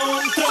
control.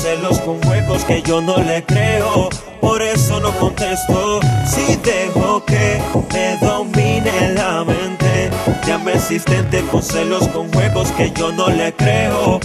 celos con juegos que yo no le creo. Por eso no contesto si dejo que me domine la mente. Llame existente con celos con juegos que yo no le creo.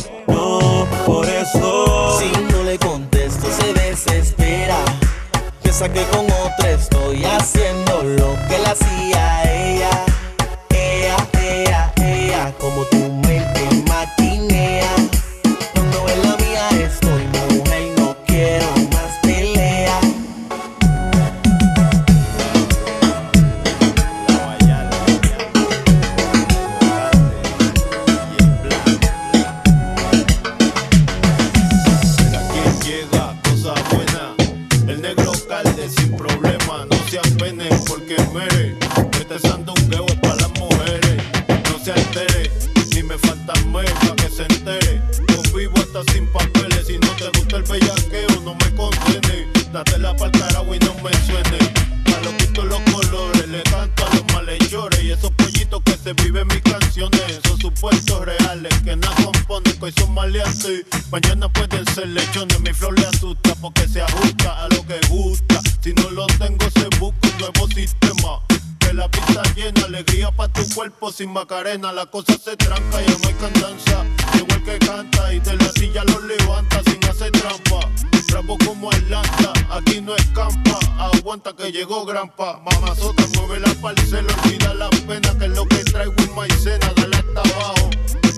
mazota, mueve la pala y se le olvida la pena. Que es lo que traigo es maicena, dale hasta abajo.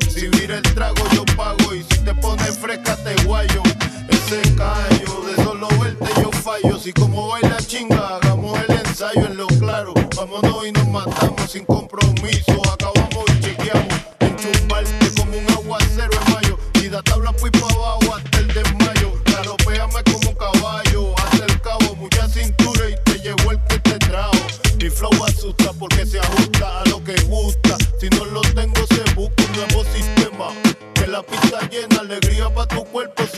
Si vira el trago, yo pago. Y si te pones fresca, te guayo. Ese callo, de solo verte yo fallo. Si como baila chinga, hagamos el ensayo en lo claro. Vámonos y nos matamos sin compromiso.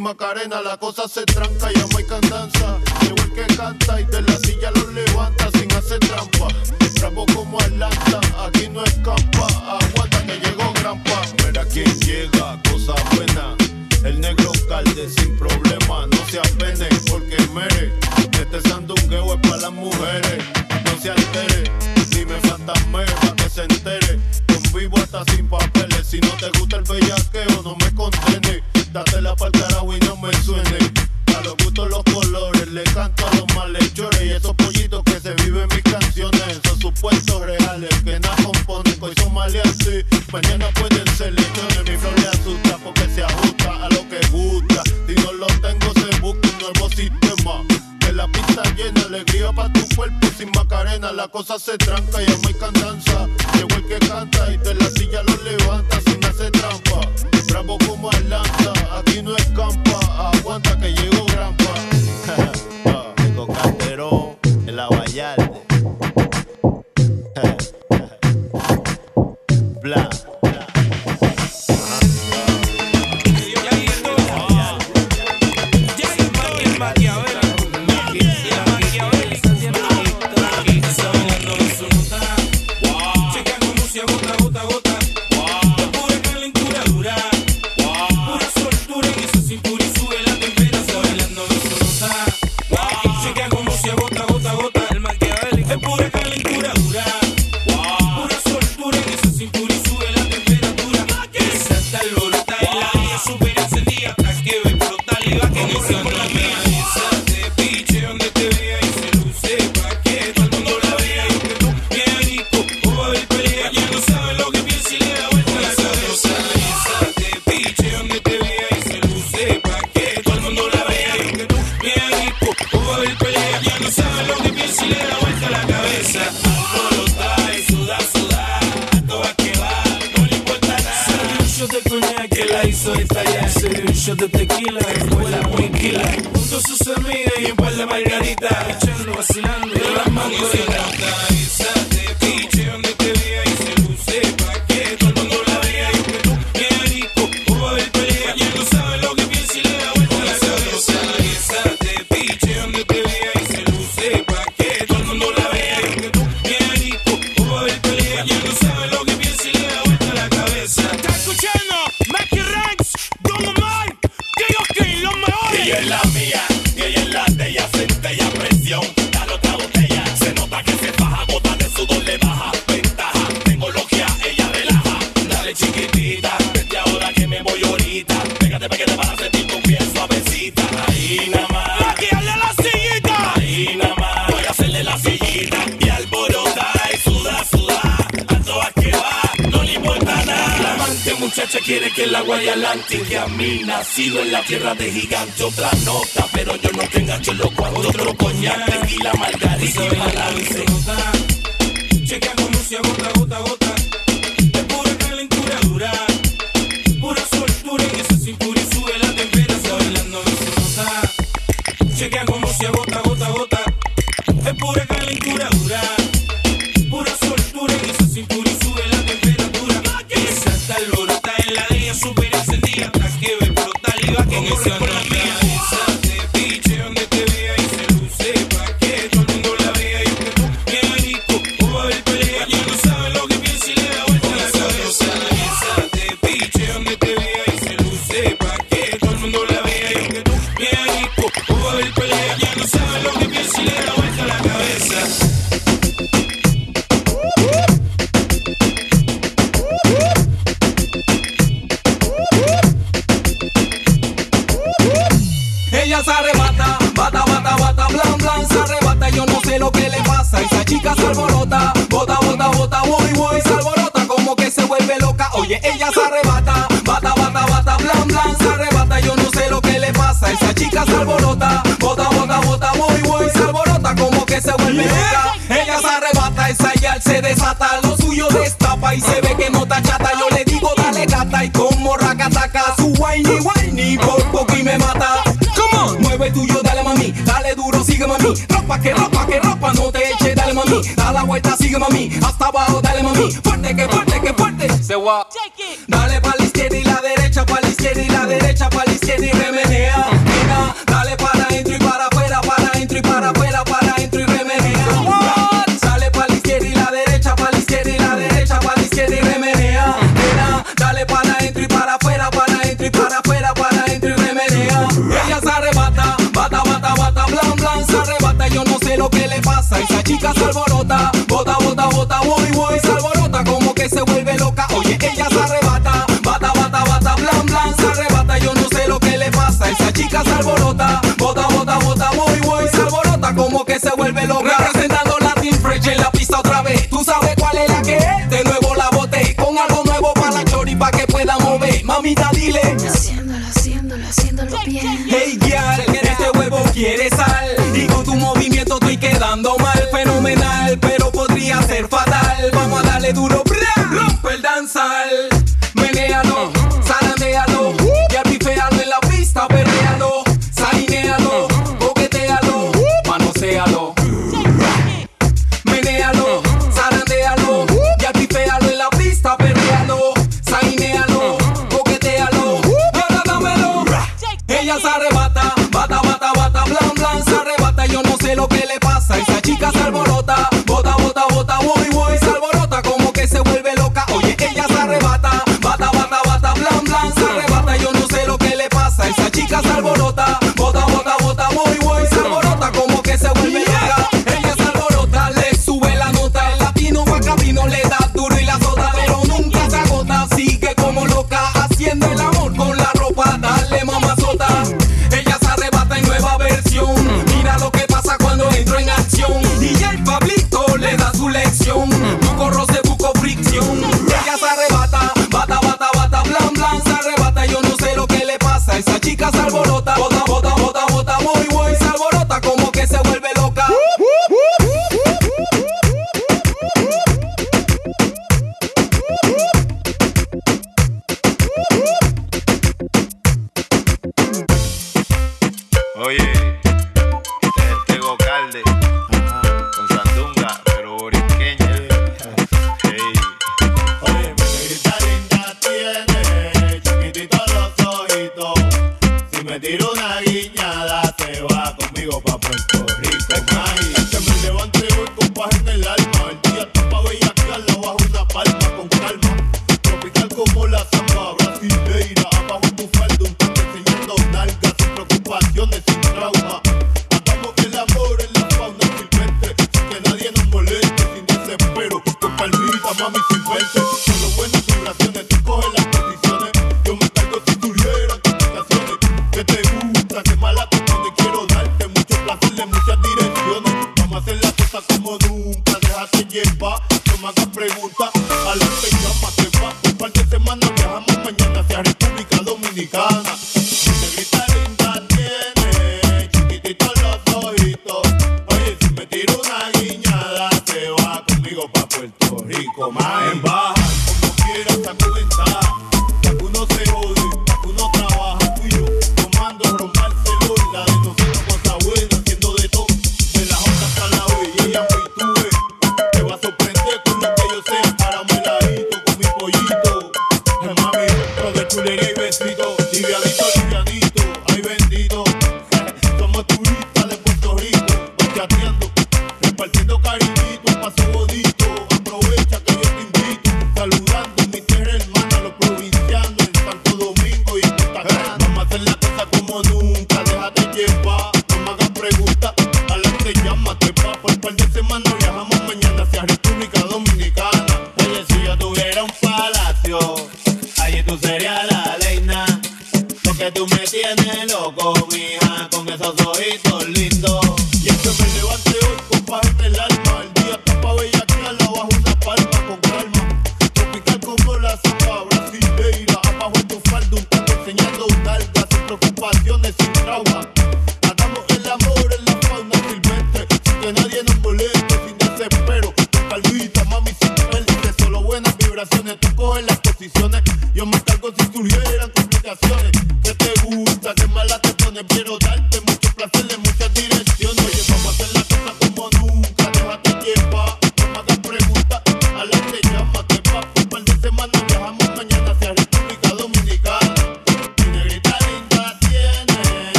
Macarena la cosa se tranca, llama y candanza. Llegó el que canta y de la se tranca y a. tierra de gigante Otra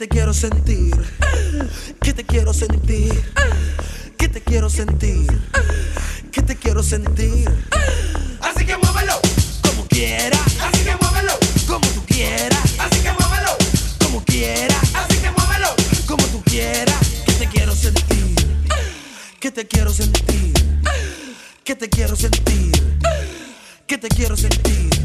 te quiero sentir, que te quiero sentir, que te quiero sentir, que te quiero sentir. Así que muévelo. Como quiera, así que muévelo. Como tú quieras, así que muévelo. Como quiera, así que muévelo. Como tú quieras, que te quiero sentir, que te quiero sentir, que te quiero sentir, que te quiero sentir.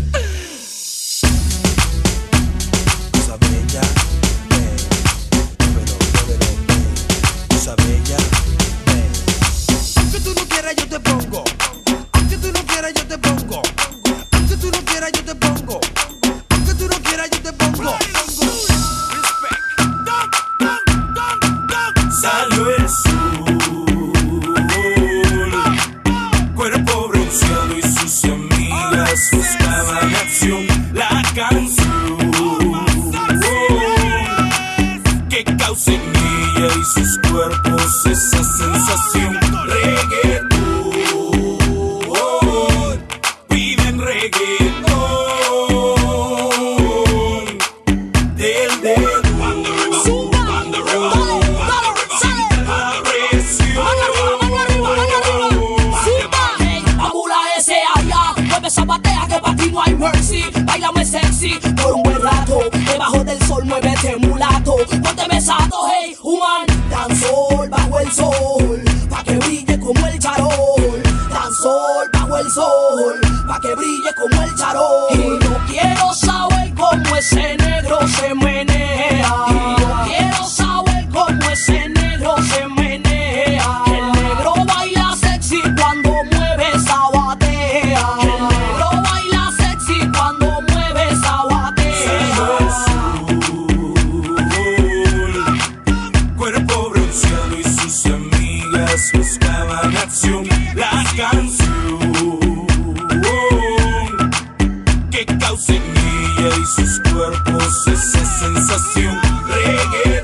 sensación. Reggae.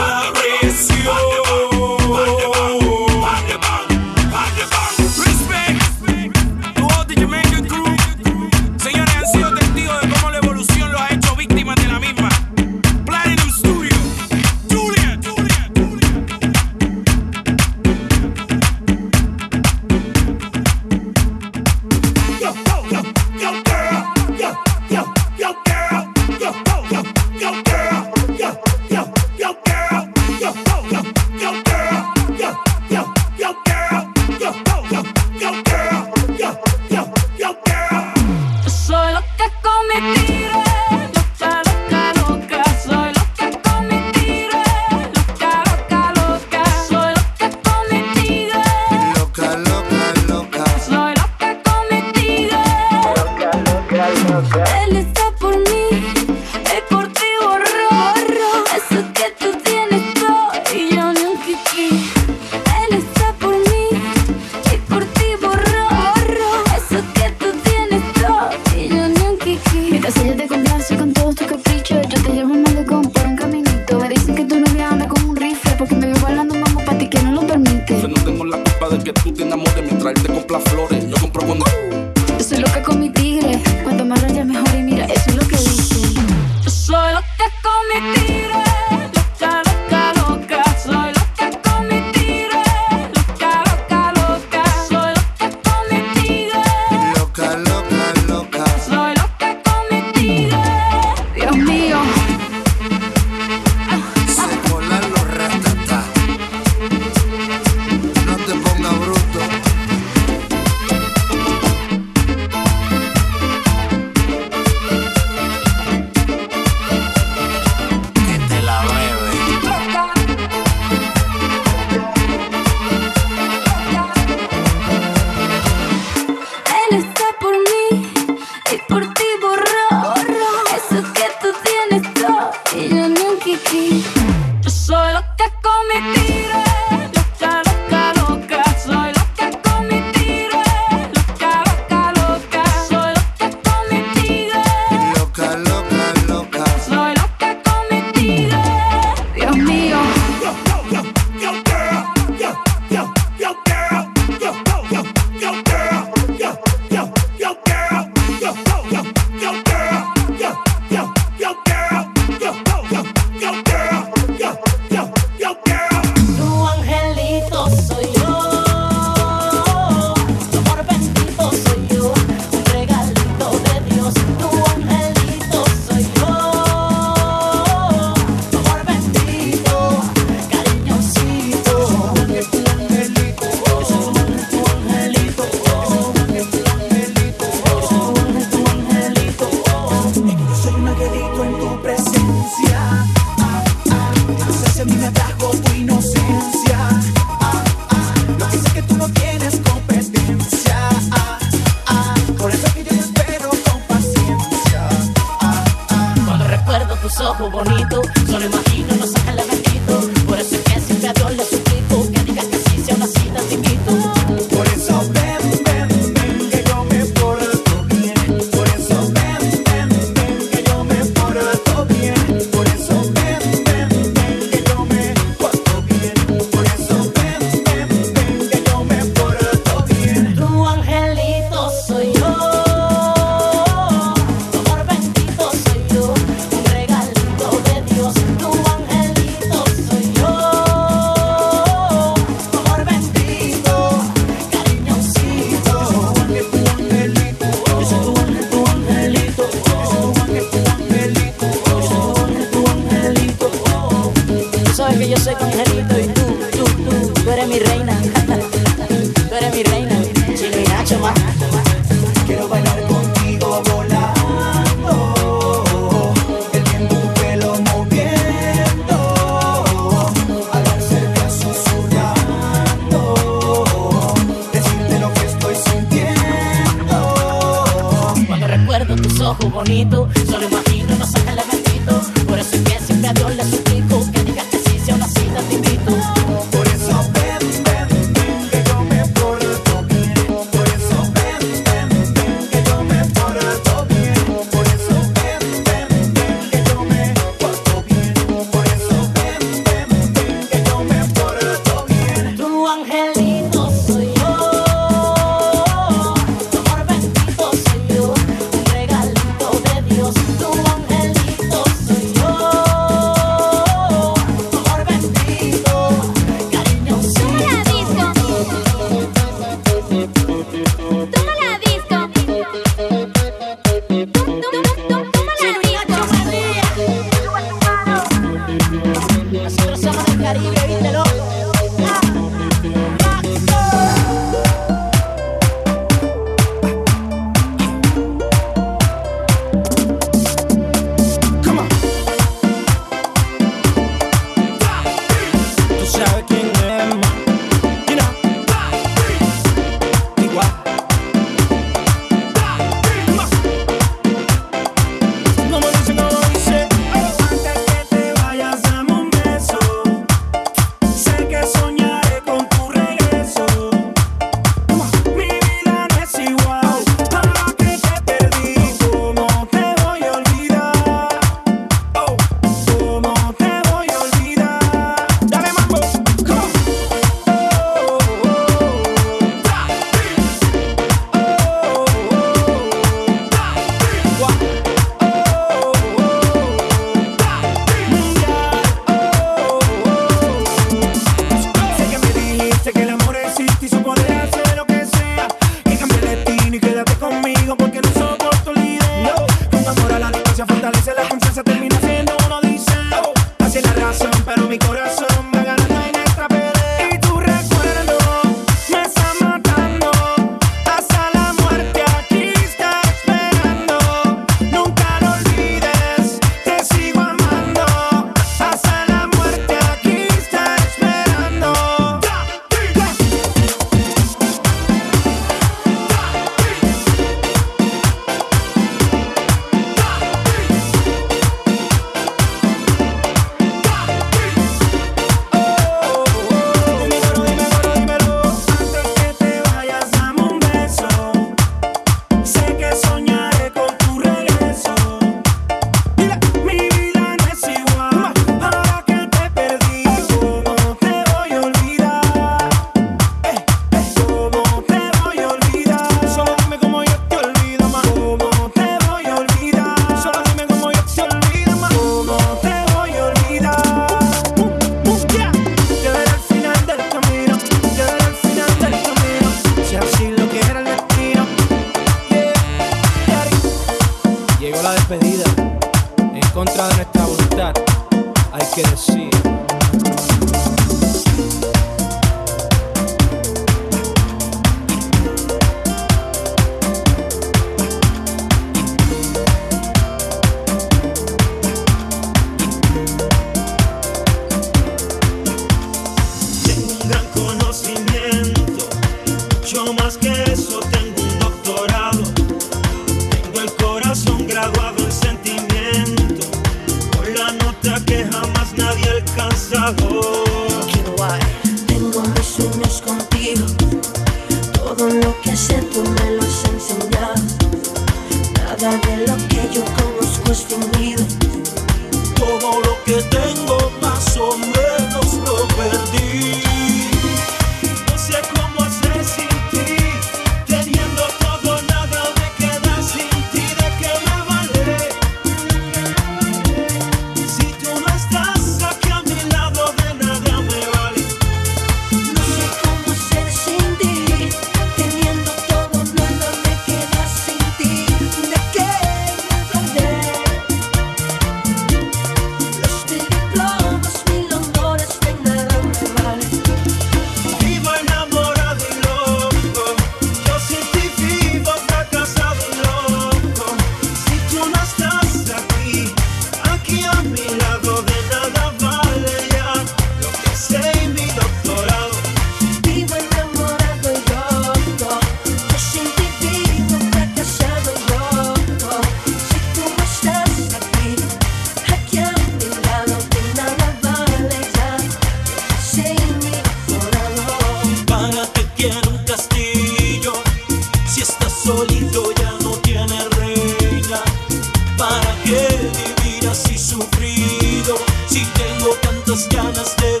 Sufrido? Si tengo tantas ganas de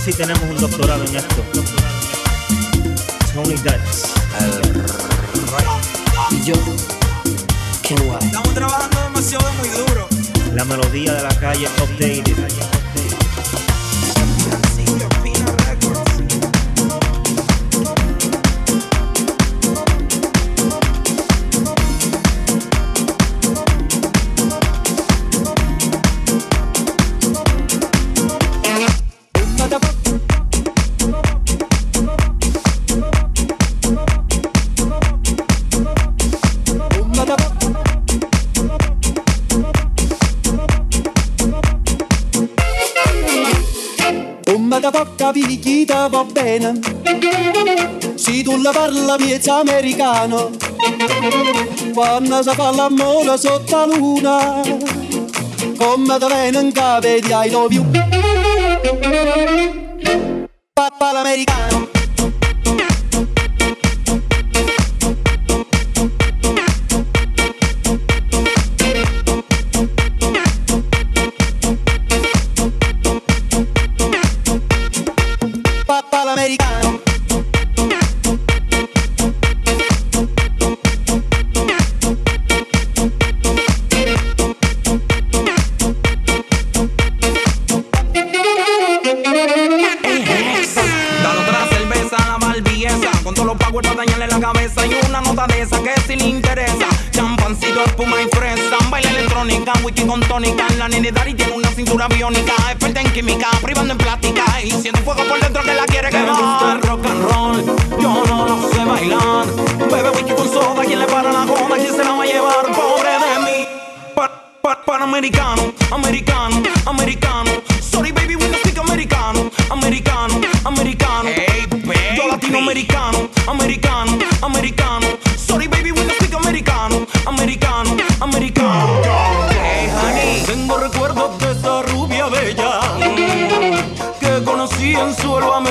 Nosotros sí tenemos un doctorado en esto. Tony Dutch. Y yo, qué guay. Estamos trabajando demasiado muy duro. La melodía de la calle updated. Picchita va bene. Se tu la parla piezza americano. Quando si fa l'amore sotto la luna Come da viene in capo di wiki con tónica La nene Dari tiene una cintura biónica Experta en química, privando en plástica Y siente fuego por dentro que la quiere Me gusta quemar el rock and roll, yo no lo sé bailar. Bebe wiki con soda, ¿quién le para la joda? ¿Quién se la va a llevar? Pobre de mí. Pa- pa- Panamericano, americano, americano. Sorry baby, we don't speak americano Americano, americano. Yo latinoamericano, americano, americano. Sorry baby, we don't speak americano Americano, americano consuelo a mi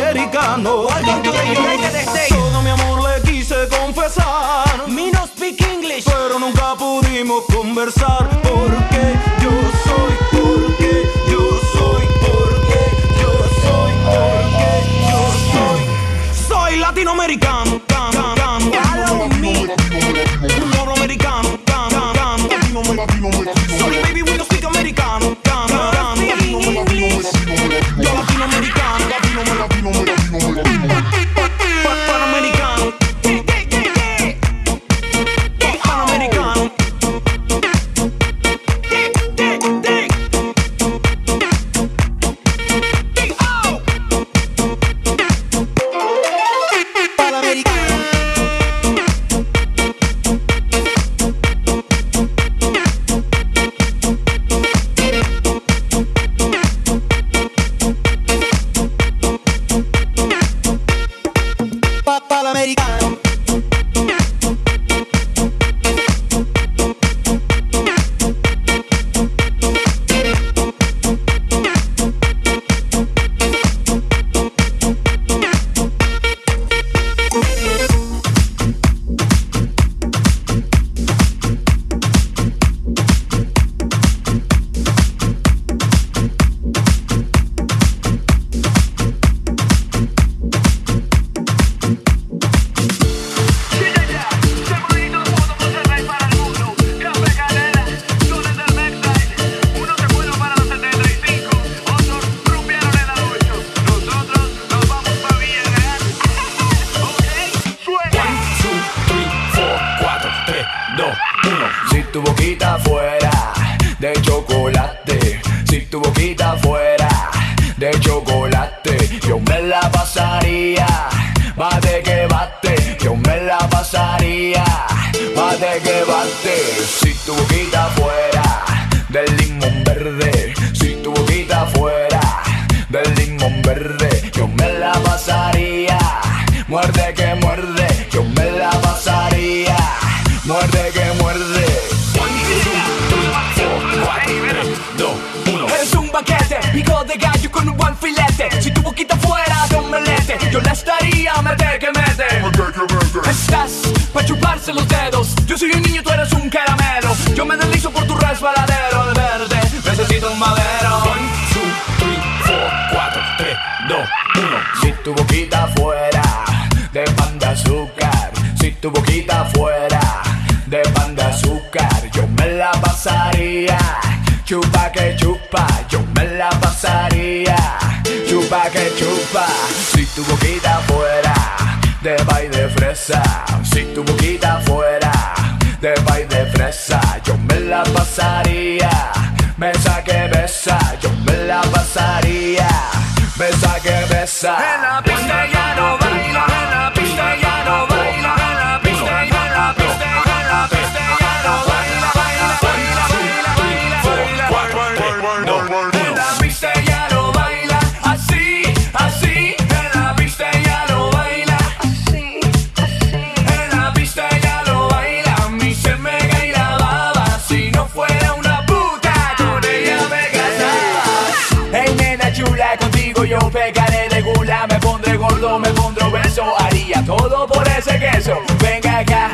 queso, pecaré de gula, me pondré gordo, me pondré obeso, haría todo por ese queso. Venga acá.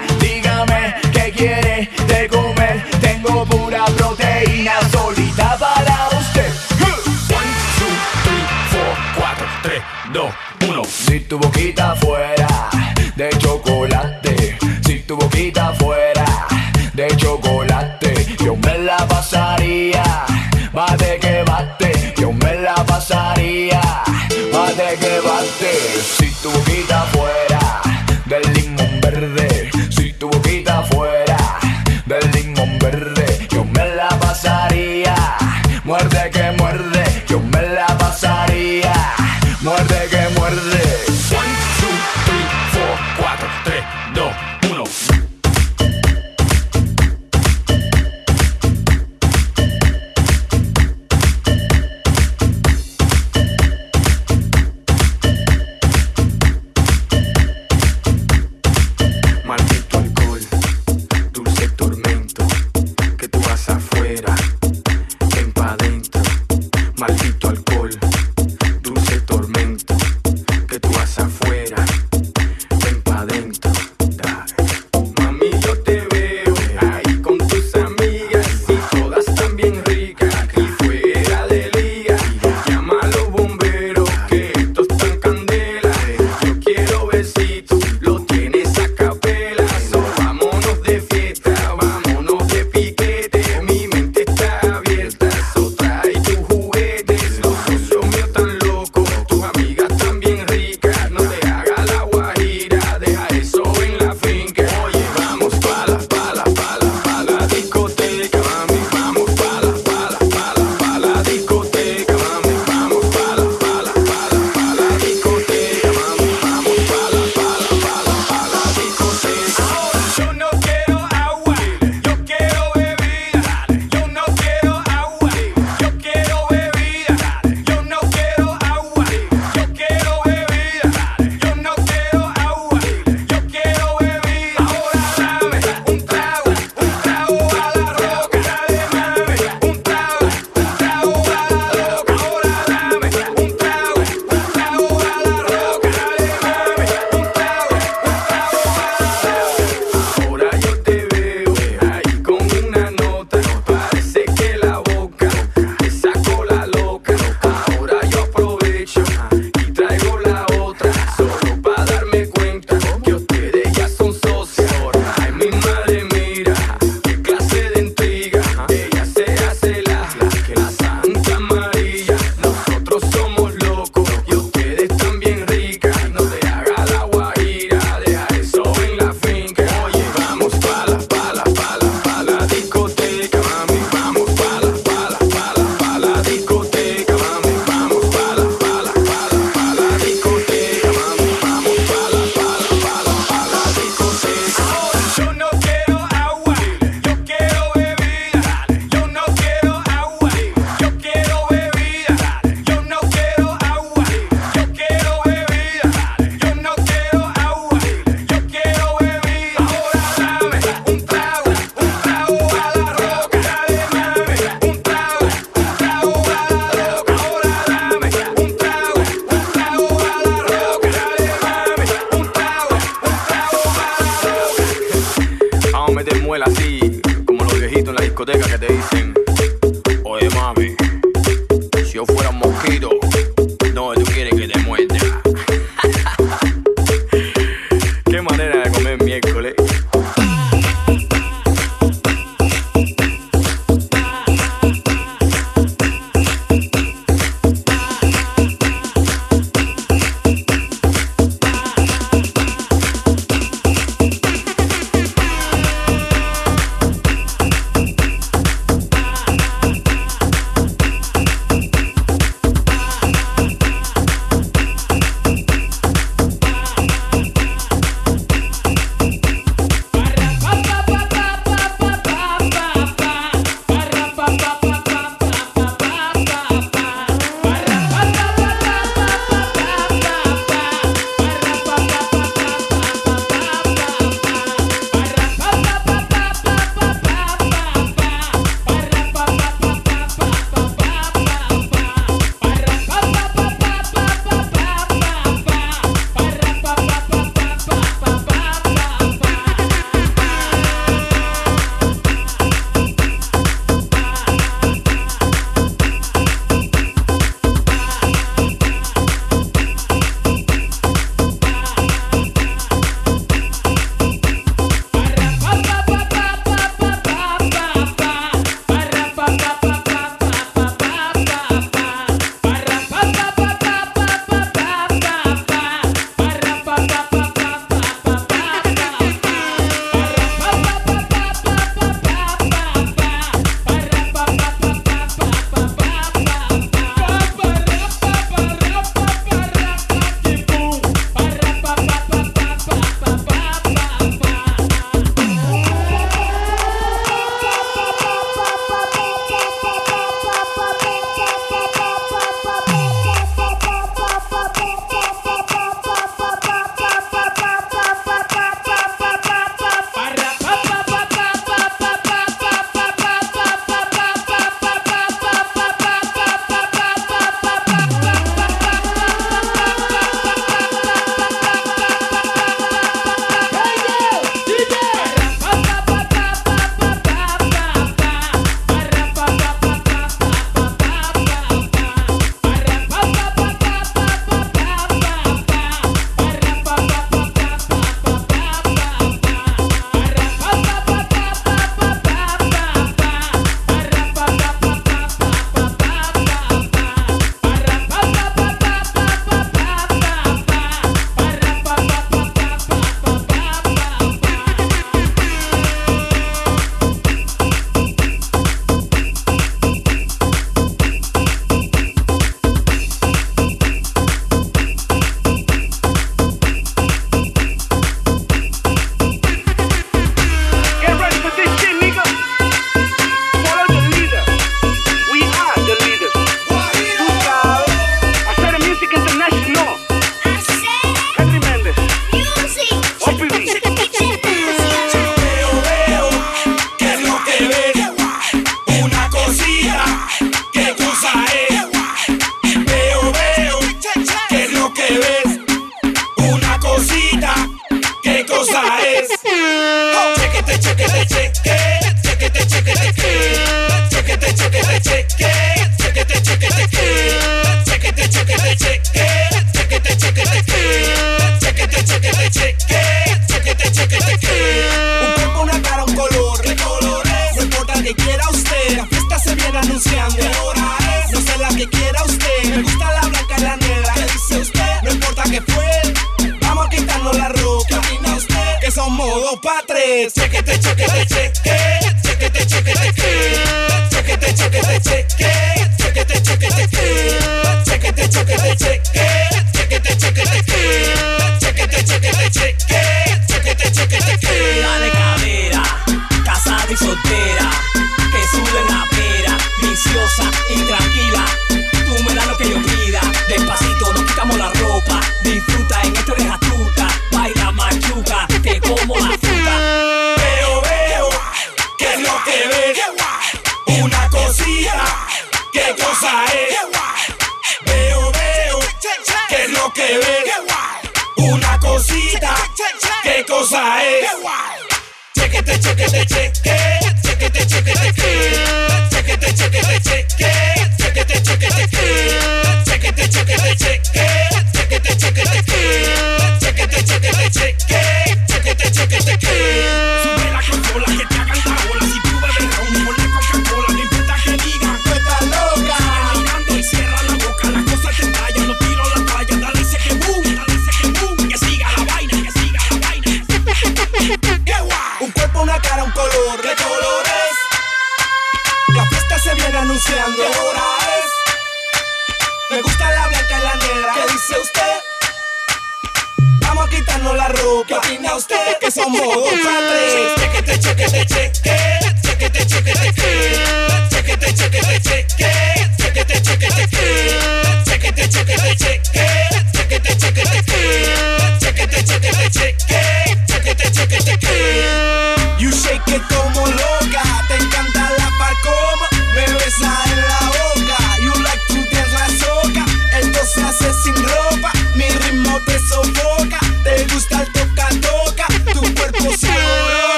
take it, take it.